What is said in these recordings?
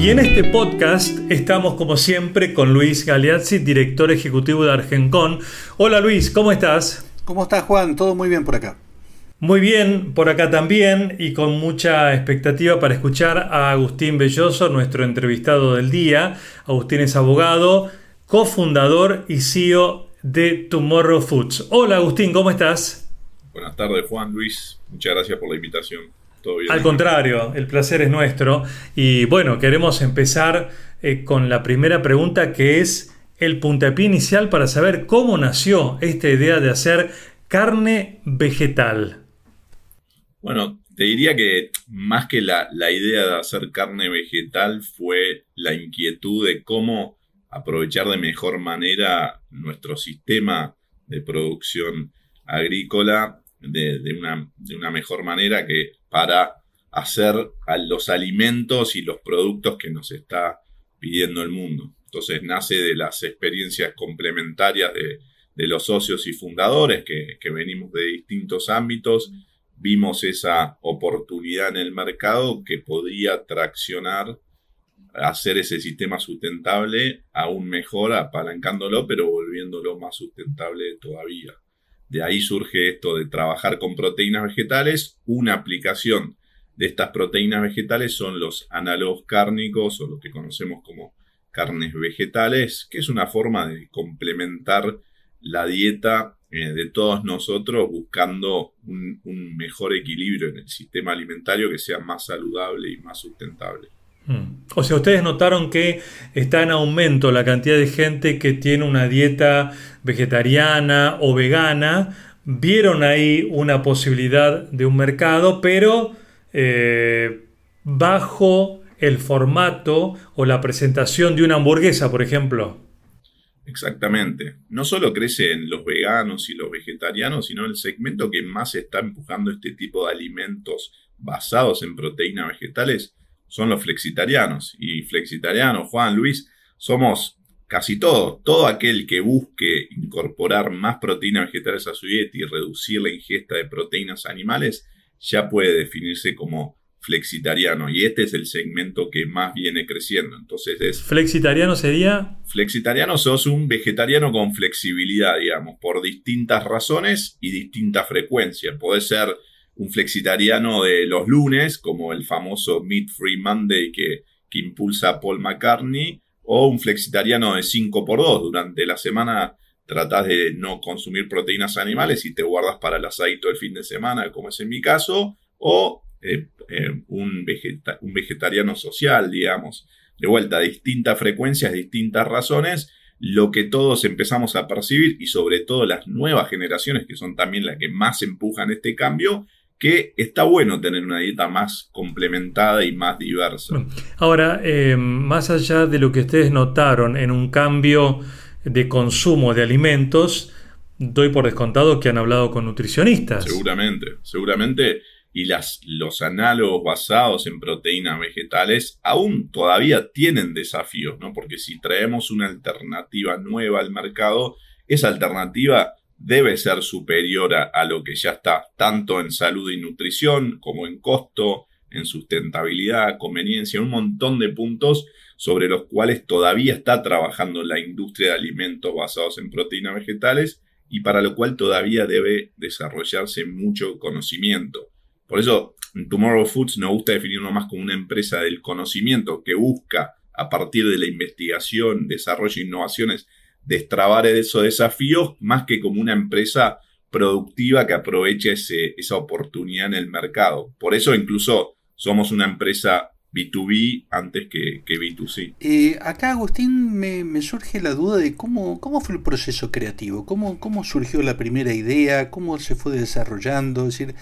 Y en este podcast estamos como siempre con Luis Galeazzi, director ejecutivo de Argencon. Hola Luis, ¿cómo estás? ¿Cómo estás Juan? Todo muy bien por acá. Muy bien, por acá también y con mucha expectativa para escuchar a Agustín Belloso, nuestro entrevistado del día. Agustín es abogado, cofundador y CEO de Tomorrow Foods. Hola Agustín, ¿cómo estás? Buenas tardes Juan Luis, muchas gracias por la invitación. ¿Todo bien? Al contrario, el placer es nuestro. Y bueno, queremos empezar eh, con la primera pregunta que es el puntapié inicial para saber cómo nació esta idea de hacer carne vegetal. Bueno, te diría que más que la, idea de hacer carne vegetal fue la inquietud de cómo aprovechar de mejor manera nuestro sistema de producción agrícola de, una, de, una, mejor manera que para hacer los alimentos y los productos que nos está pidiendo el mundo. Entonces nace de las experiencias complementarias de, los socios y fundadores que, que venimos de distintos ámbitos vimos esa oportunidad en el mercado que podría traccionar hacer ese sistema sustentable aún mejor, apalancándolo, pero volviéndolo más sustentable todavía. De ahí surge esto de trabajar con proteínas vegetales. Una aplicación de estas proteínas vegetales son los análogos cárnicos o lo que conocemos como carnes vegetales, que es una forma de complementar la dieta eh, de todos nosotros buscando un, mejor equilibrio en el sistema alimentario que sea más saludable y más sustentable. Hmm. O sea, ustedes notaron que está en aumento la cantidad de gente que tiene una dieta vegetariana o vegana. Vieron ahí una posibilidad de un mercado, pero eh, bajo el formato o la presentación de una hamburguesa, por ejemplo. Exactamente. No solo crecen los veganos y los vegetarianos, sino el segmento que más está empujando este tipo de alimentos basados en proteínas vegetales son los flexitarianos. Y flexitarianos, Juan, Luis, somos casi todos. Todo aquel que busque incorporar más proteínas vegetales a su dieta y reducir la ingesta de proteínas animales, ya puede definirse como flexitariano y este es el segmento que más viene creciendo. Entonces es... ¿Flexitariano sería? Flexitariano sos un vegetariano con flexibilidad, digamos, por distintas razones y distintas frecuencias. Puede ser un flexitariano de los lunes, como el famoso Meat Free Monday que, que impulsa Paul McCartney, o un flexitariano de 5x2. Durante la semana tratás de no consumir proteínas animales y te guardas para el asadito del fin de semana, como es en mi caso, o eh, eh, un, un, vegetariano social, digamos. De vuelta, distintas frecuencias, distintas razones, lo que todos empezamos a percibir y sobre todo las nuevas generaciones, que son también las que más empujan este cambio, que está bueno tener una dieta más complementada y más diversa. Ahora, eh, más allá de lo que ustedes notaron en un cambio de consumo de alimentos, doy por descontado que han hablado con nutricionistas. Seguramente, seguramente y las, los análogos basados en proteínas vegetales aún todavía tienen desafíos, ¿no? Porque si traemos una alternativa nueva al mercado, esa alternativa debe ser superior a, lo que ya está, tanto en salud y nutrición como en costo, en sustentabilidad, conveniencia, un montón de puntos sobre los cuales todavía está trabajando la industria de alimentos basados en proteínas vegetales y para lo cual todavía debe desarrollarse mucho conocimiento. Por eso, Tomorrow Foods nos gusta definirlo más como una empresa del conocimiento que busca, a partir de la investigación, desarrollo e innovaciones, destrabar esos desafíos, más que como una empresa productiva que aproveche esa oportunidad en el mercado. Por eso incluso somos una empresa B2B antes que, B2C. Eh, acá, Agustín, me, surge la duda de cómo, cómo fue el proceso creativo, cómo, cómo surgió la primera idea, cómo se fue desarrollando, es decir,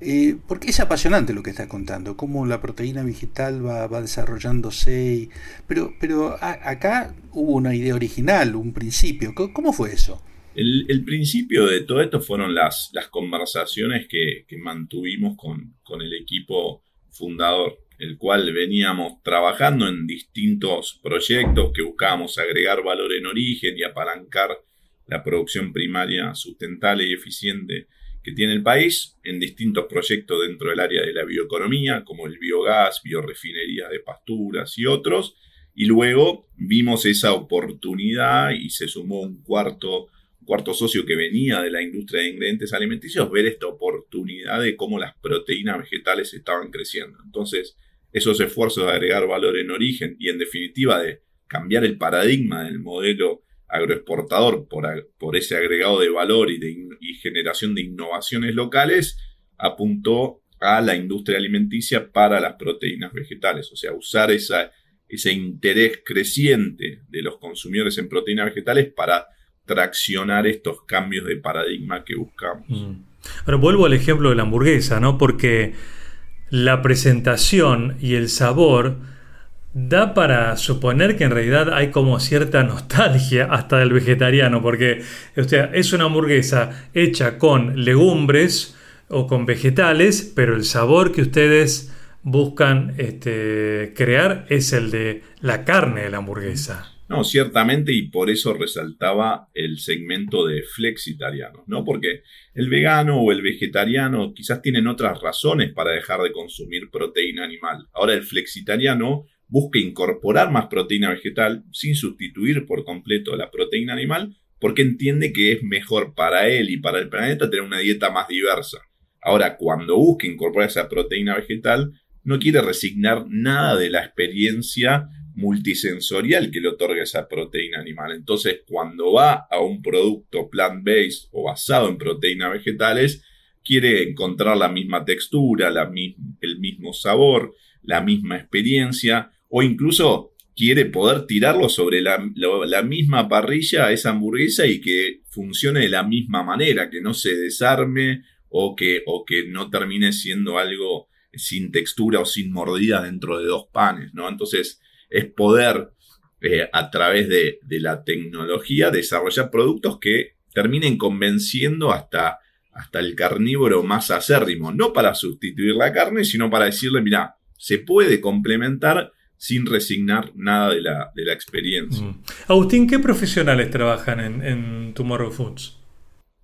eh, porque es apasionante lo que está contando, cómo la proteína vegetal va, desarrollándose, pero, pero acá hubo una idea original, un principio, ¿cómo fue eso? El, principio de todo esto fueron las, las conversaciones que, mantuvimos con, con el equipo fundador el cual veníamos trabajando en distintos proyectos que buscábamos agregar valor en origen y apalancar la producción primaria sustentable y eficiente que tiene el país en distintos proyectos dentro del área de la bioeconomía, como el biogás, biorefinería de pasturas y otros. Y luego vimos esa oportunidad y se sumó un cuarto, cuarto socio que venía de la industria de ingredientes alimenticios, ver esta oportunidad de cómo las proteínas vegetales estaban creciendo. Entonces, esos esfuerzos de agregar valor en origen y en definitiva de cambiar el paradigma del modelo agroexportador por, por ese agregado de valor y, de, generación de innovaciones locales, apuntó a la industria alimenticia para las proteínas vegetales, o sea, usar esa, ese interés creciente de los consumidores en proteínas vegetales para traccionar estos cambios de paradigma que buscamos. Mm. Ahora vuelvo al ejemplo de la hamburguesa, ¿no? Porque la presentación y el sabor da para suponer que en realidad hay como cierta nostalgia hasta del vegetariano, porque es una hamburguesa hecha con legumbres o con vegetales, pero el sabor que ustedes buscan este, crear es el de la carne de la hamburguesa. No, ciertamente, y por eso resaltaba el segmento de flexitarianos, ¿no? Porque el vegano o el vegetariano quizás tienen otras razones para dejar de consumir proteína animal. Ahora el flexitariano busca incorporar más proteína vegetal sin sustituir por completo la proteína animal porque entiende que es mejor para él y para el planeta tener una dieta más diversa. Ahora, cuando busca incorporar esa proteína vegetal, no quiere resignar nada de la experiencia multisensorial que le otorga esa proteína animal. Entonces, cuando va a un producto plant-based o basado en proteínas vegetales, quiere encontrar la misma textura, el mismo sabor, la misma experiencia, o incluso quiere poder tirarlo sobre la, misma parrilla esa hamburguesa y que funcione de la misma manera, que no se desarme o que, o que no termine siendo algo sin textura o sin mordida dentro de dos panes, ¿no? Entonces es poder eh, a través de, la tecnología desarrollar productos que terminen convenciendo hasta, hasta el carnívoro más acérrimo, no para sustituir la carne, sino para decirle, mira, se puede complementar sin resignar nada de la, de la experiencia. Mm. Agustín, ¿qué profesionales trabajan en Tomorrow Foods?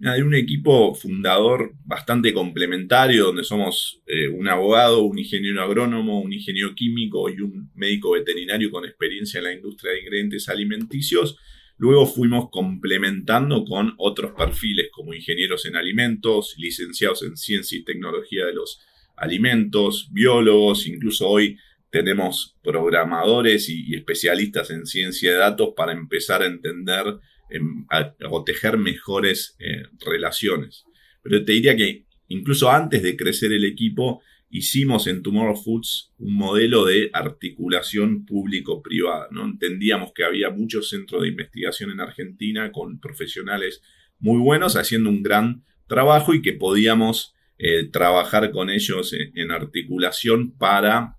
Hay un equipo fundador bastante complementario, donde somos eh, un abogado, un ingeniero agrónomo, un ingeniero químico y un médico veterinario con experiencia en la industria de ingredientes alimenticios. Luego fuimos complementando con otros perfiles como ingenieros en alimentos, licenciados en ciencia y tecnología de los alimentos, biólogos, incluso hoy tenemos programadores y, especialistas en ciencia de datos para empezar a entender em, o tejer mejores eh, relaciones. Pero te diría que incluso antes de crecer el equipo, hicimos en Tomorrow Foods un modelo de articulación público-privada. ¿no? Entendíamos que había muchos centros de investigación en Argentina con profesionales muy buenos haciendo un gran trabajo y que podíamos eh, trabajar con ellos en articulación para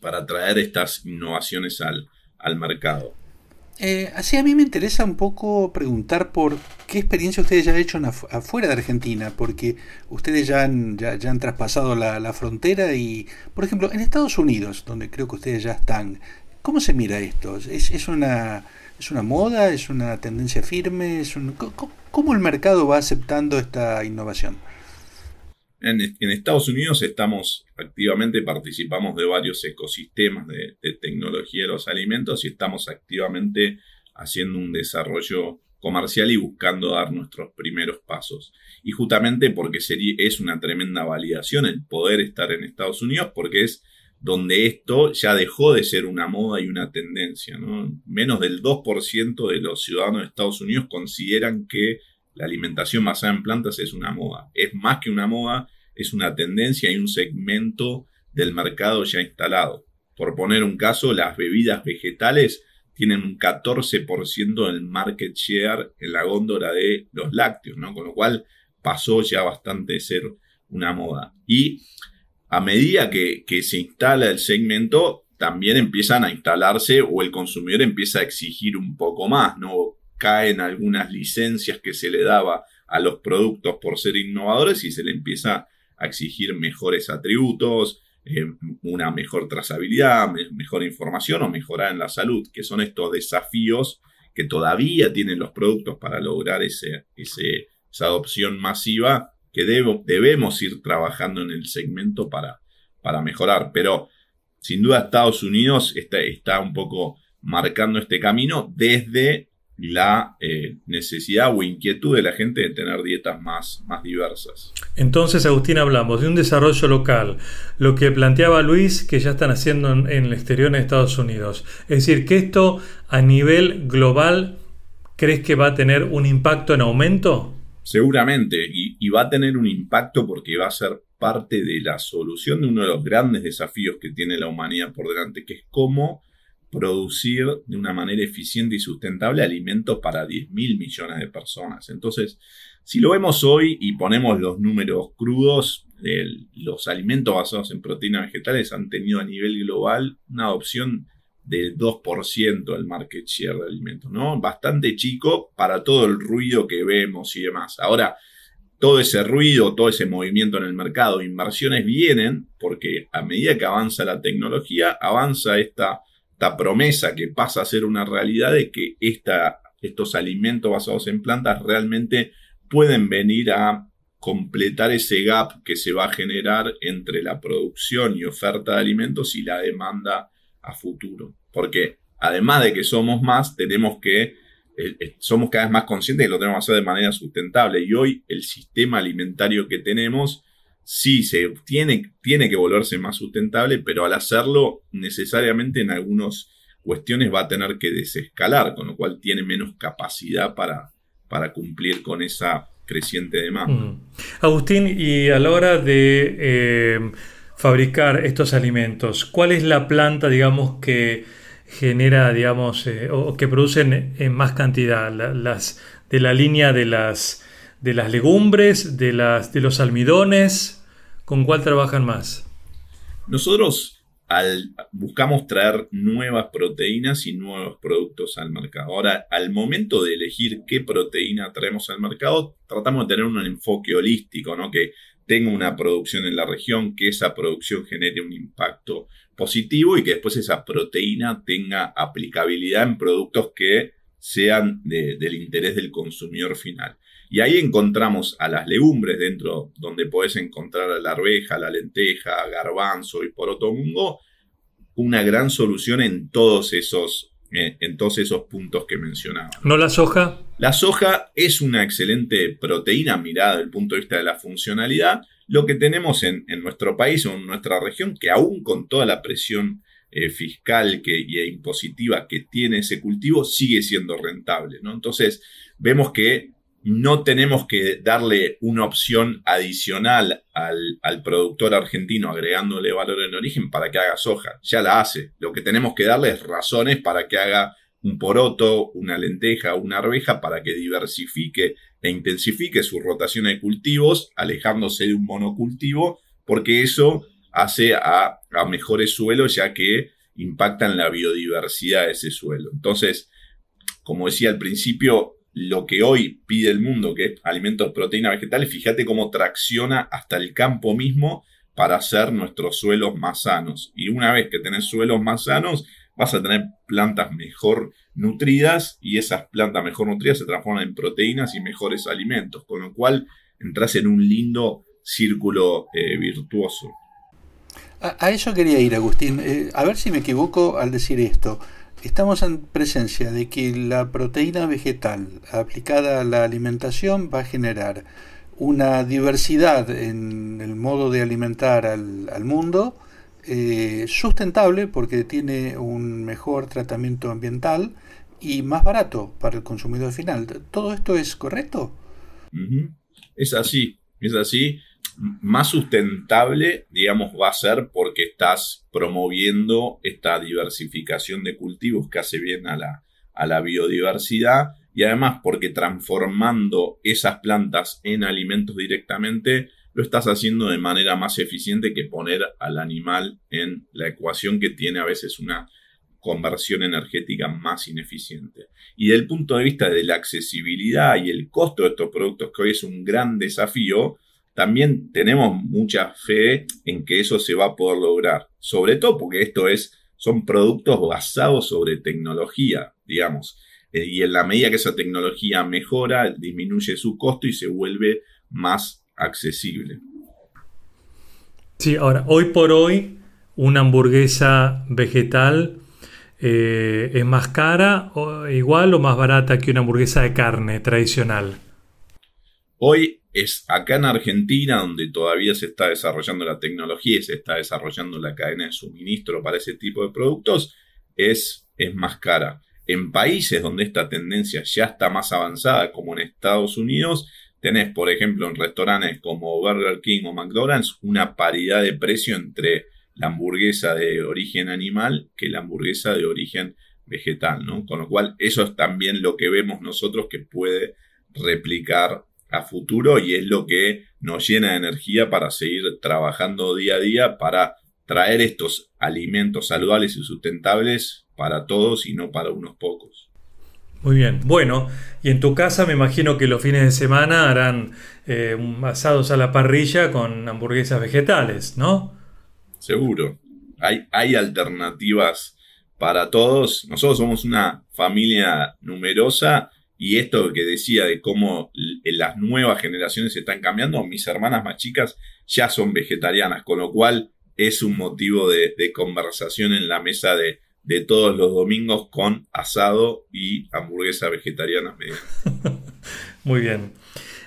para traer estas innovaciones al, mercado. Eh, así a mí me interesa un poco preguntar por qué experiencia ustedes ya han hecho afuera de Argentina, porque ustedes ya han, ya, han traspasado la, frontera y, por ejemplo, en Estados Unidos, donde creo que ustedes ya están, ¿cómo se mira esto? ¿Es, es, una, es una moda? ¿Es una tendencia firme? ¿Es un, ¿Cómo el mercado va aceptando esta innovación? En, Estados Unidos estamos activamente, participamos de varios ecosistemas de, tecnología de los alimentos y estamos activamente haciendo un desarrollo comercial y buscando dar nuestros primeros pasos. Y justamente porque sería, es una tremenda validación el poder estar en Estados Unidos, porque es donde esto ya dejó de ser una moda y una tendencia. Menos del 2% de los ciudadanos de Estados Unidos consideran que la alimentación basada en plantas es una moda. Es más que una moda, es una tendencia y un segmento del mercado ya instalado. Por poner un caso, las bebidas vegetales tienen un 14% del market share en la góndola de los lácteos, ¿no? Con lo cual pasó ya bastante de ser una moda. Y a medida que, que se instala el segmento, también empiezan a instalarse o el consumidor empieza a exigir un poco más, ¿no? caen algunas licencias que se le daba a los productos por ser innovadores y se le empieza a exigir mejores atributos, eh, una mejor trazabilidad, mejor información o mejorar en la salud, que son estos desafíos que todavía tienen los productos para lograr ese, esa adopción masiva, que debemos ir trabajando en el segmento para, para mejorar. Pero sin duda Estados Unidos está, está un poco marcando este camino desde la eh, necesidad o inquietud de la gente de tener dietas más, más diversas. Entonces, Agustín, hablamos de un desarrollo local, lo que planteaba Luis que ya están haciendo en, el exterior en Estados Unidos. Es decir, que esto a nivel global, ¿crees que va a tener un impacto en aumento? Seguramente, y, y va a tener un impacto porque va a ser parte de la solución de uno de los grandes desafíos que tiene la humanidad por delante, que es cómo producir de una manera eficiente y sustentable alimentos para 10 mil millones de personas. Entonces, si lo vemos hoy y ponemos los números crudos, los alimentos basados en proteínas vegetales han tenido a nivel global una adopción del 2% del market share de alimentos, ¿no? Bastante chico para todo el ruido que vemos y demás. Ahora, todo ese ruido, todo ese movimiento en el mercado, inversiones vienen porque a medida que avanza la tecnología, avanza esta esta promesa que pasa a ser una realidad de que estos alimentos basados en plantas realmente pueden venir a completar ese gap que se va a generar entre la producción y oferta de alimentos y la demanda a futuro. Porque además de que somos más, tenemos que, somos cada vez más conscientes de que lo tenemos que hacer de manera sustentable. Y hoy el sistema alimentario que tenemos sí se tiene, tiene que volverse más sustentable, pero al hacerlo necesariamente en algunas cuestiones va a tener que desescalar, con lo cual tiene menos capacidad para, para cumplir con esa creciente demanda. Mm. Agustín, y a la hora de eh, fabricar estos alimentos, ¿cuál es la planta, digamos, que genera, digamos, eh, o que producen en más cantidad? las, de la línea de las, de las legumbres, de, las, de los almidones, ¿Con cuál trabajan más? Nosotros al, buscamos traer nuevas proteínas y nuevos productos al mercado. Ahora, al momento de elegir qué proteína traemos al mercado, tratamos de tener un enfoque holístico, ¿no? Que tenga una producción en la región, que esa producción genere un impacto positivo y que después esa proteína tenga aplicabilidad en productos que sean del interés del consumidor final. Y ahí encontramos a las legumbres dentro, donde puedes encontrar a la arveja, la lenteja, garbanzo y porotongo, una gran solución en todos esos, eh, en todos esos puntos que mencionaba. ¿No la soja? La soja es una excelente proteína mirada desde el punto de vista de la funcionalidad. Lo que tenemos en, nuestro país o en nuestra región, que aún con toda la presión eh, fiscal que, y impositiva que tiene ese cultivo, sigue siendo rentable. ¿no? Entonces, vemos que no tenemos que darle una opción adicional al, productor argentino agregándole valor en origen para que haga soja. Ya la hace. Lo que tenemos que darle es razones para que haga un poroto, una lenteja, una arveja para que diversifique e intensifique su rotación de cultivos, alejándose de un monocultivo, porque eso hace a mejores suelos ya que impactan la biodiversidad de ese suelo. Entonces, como decía al principio, lo que hoy pide el mundo, que es alimentos, proteínas vegetales, fíjate cómo tracciona hasta el campo mismo para hacer nuestros suelos más sanos. Y una vez que tenés suelos más sanos, vas a tener plantas mejor nutridas y esas plantas mejor nutridas se transforman en proteínas y mejores alimentos, con lo cual entras en un lindo círculo eh, virtuoso. A, eso quería ir, Agustín. Eh, a ver si me equivoco al decir esto. Estamos en presencia de que la proteína vegetal aplicada a la alimentación va a generar una diversidad en el modo de alimentar al, mundo eh, sustentable porque tiene un mejor tratamiento ambiental y más barato para el consumidor final. ¿Todo esto es correcto? Es así, es así más sustentable, digamos, va a ser porque estás promoviendo esta diversificación de cultivos que hace bien a la, a la biodiversidad y además porque transformando esas plantas en alimentos directamente, lo estás haciendo de manera más eficiente que poner al animal en la ecuación que tiene a veces una conversión energética más ineficiente. Y del punto de vista de la accesibilidad y el costo de estos productos, que hoy es un gran desafío, también tenemos mucha fe en que eso se va a poder lograr. Sobre todo porque esto es, son productos basados sobre tecnología, digamos. Eh, y en la medida que esa tecnología mejora, disminuye su costo y se vuelve más accesible. Sí, ahora, hoy por hoy, una hamburguesa vegetal eh, es más cara, o igual o más barata que una hamburguesa de carne tradicional. Hoy es acá en Argentina donde todavía se está desarrollando la tecnología y se está desarrollando la cadena de suministro para ese tipo de productos, es, es más cara. En países donde esta tendencia ya está más avanzada, como en Estados Unidos, tenés, por ejemplo, en restaurantes como Burger King o McDonald's, una paridad de precio entre la hamburguesa de origen animal que la hamburguesa de origen vegetal, ¿no? Con lo cual, eso es también lo que vemos nosotros que puede replicar a futuro y es lo que nos llena de energía para seguir trabajando día a día para traer estos alimentos saludables y sustentables para todos y no para unos pocos. Muy bien, bueno, y en tu casa me imagino que los fines de semana harán eh, asados a la parrilla con hamburguesas vegetales, ¿no? Seguro, hay, hay alternativas para todos. Nosotros somos una familia numerosa y esto que decía de cómo las nuevas generaciones están cambiando, mis hermanas más chicas ya son vegetarianas, con lo cual es un motivo de, conversación en la mesa de, todos los domingos con asado y hamburguesa vegetariana. Muy bien.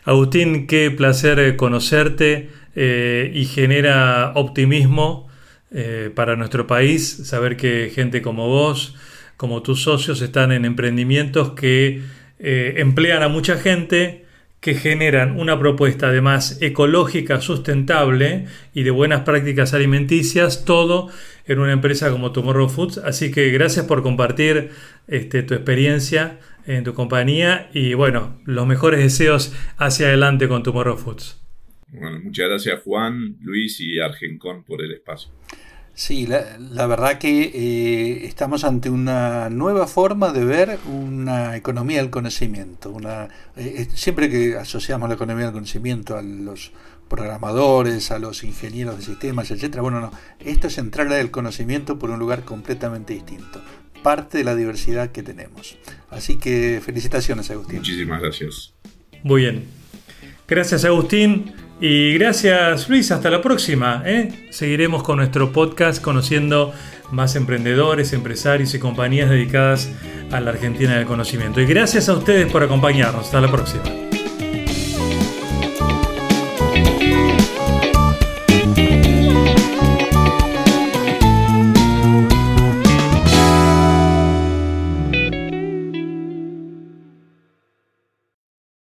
Agustín, qué placer eh, conocerte eh, y genera optimismo eh, para nuestro país saber que gente como vos, como tus socios, están en emprendimientos que eh, emplean a mucha gente, que generan una propuesta además ecológica, sustentable y de buenas prácticas alimenticias, todo en una empresa como Tomorrow Foods. Así que gracias por compartir este, tu experiencia en tu compañía y bueno, los mejores deseos hacia adelante con Tomorrow Foods. Bueno, muchas gracias Juan, Luis y Argencon por el espacio. Sí, la, verdad que eh, estamos ante una nueva forma de ver una economía del conocimiento. Una, eh, eh, siempre que asociamos la economía del conocimiento a los programadores, a los ingenieros de sistemas, etcétera, bueno, no, esto es entrarle al conocimiento por un lugar completamente distinto, parte de la diversidad que tenemos. Así que felicitaciones, Agustín. Muchísimas gracias. Muy bien. Gracias, Agustín. Y gracias Luis, hasta la próxima. ¿eh? Seguiremos con nuestro podcast conociendo más emprendedores, empresarios y compañías dedicadas a la Argentina del conocimiento. Y gracias a ustedes por acompañarnos. Hasta la próxima.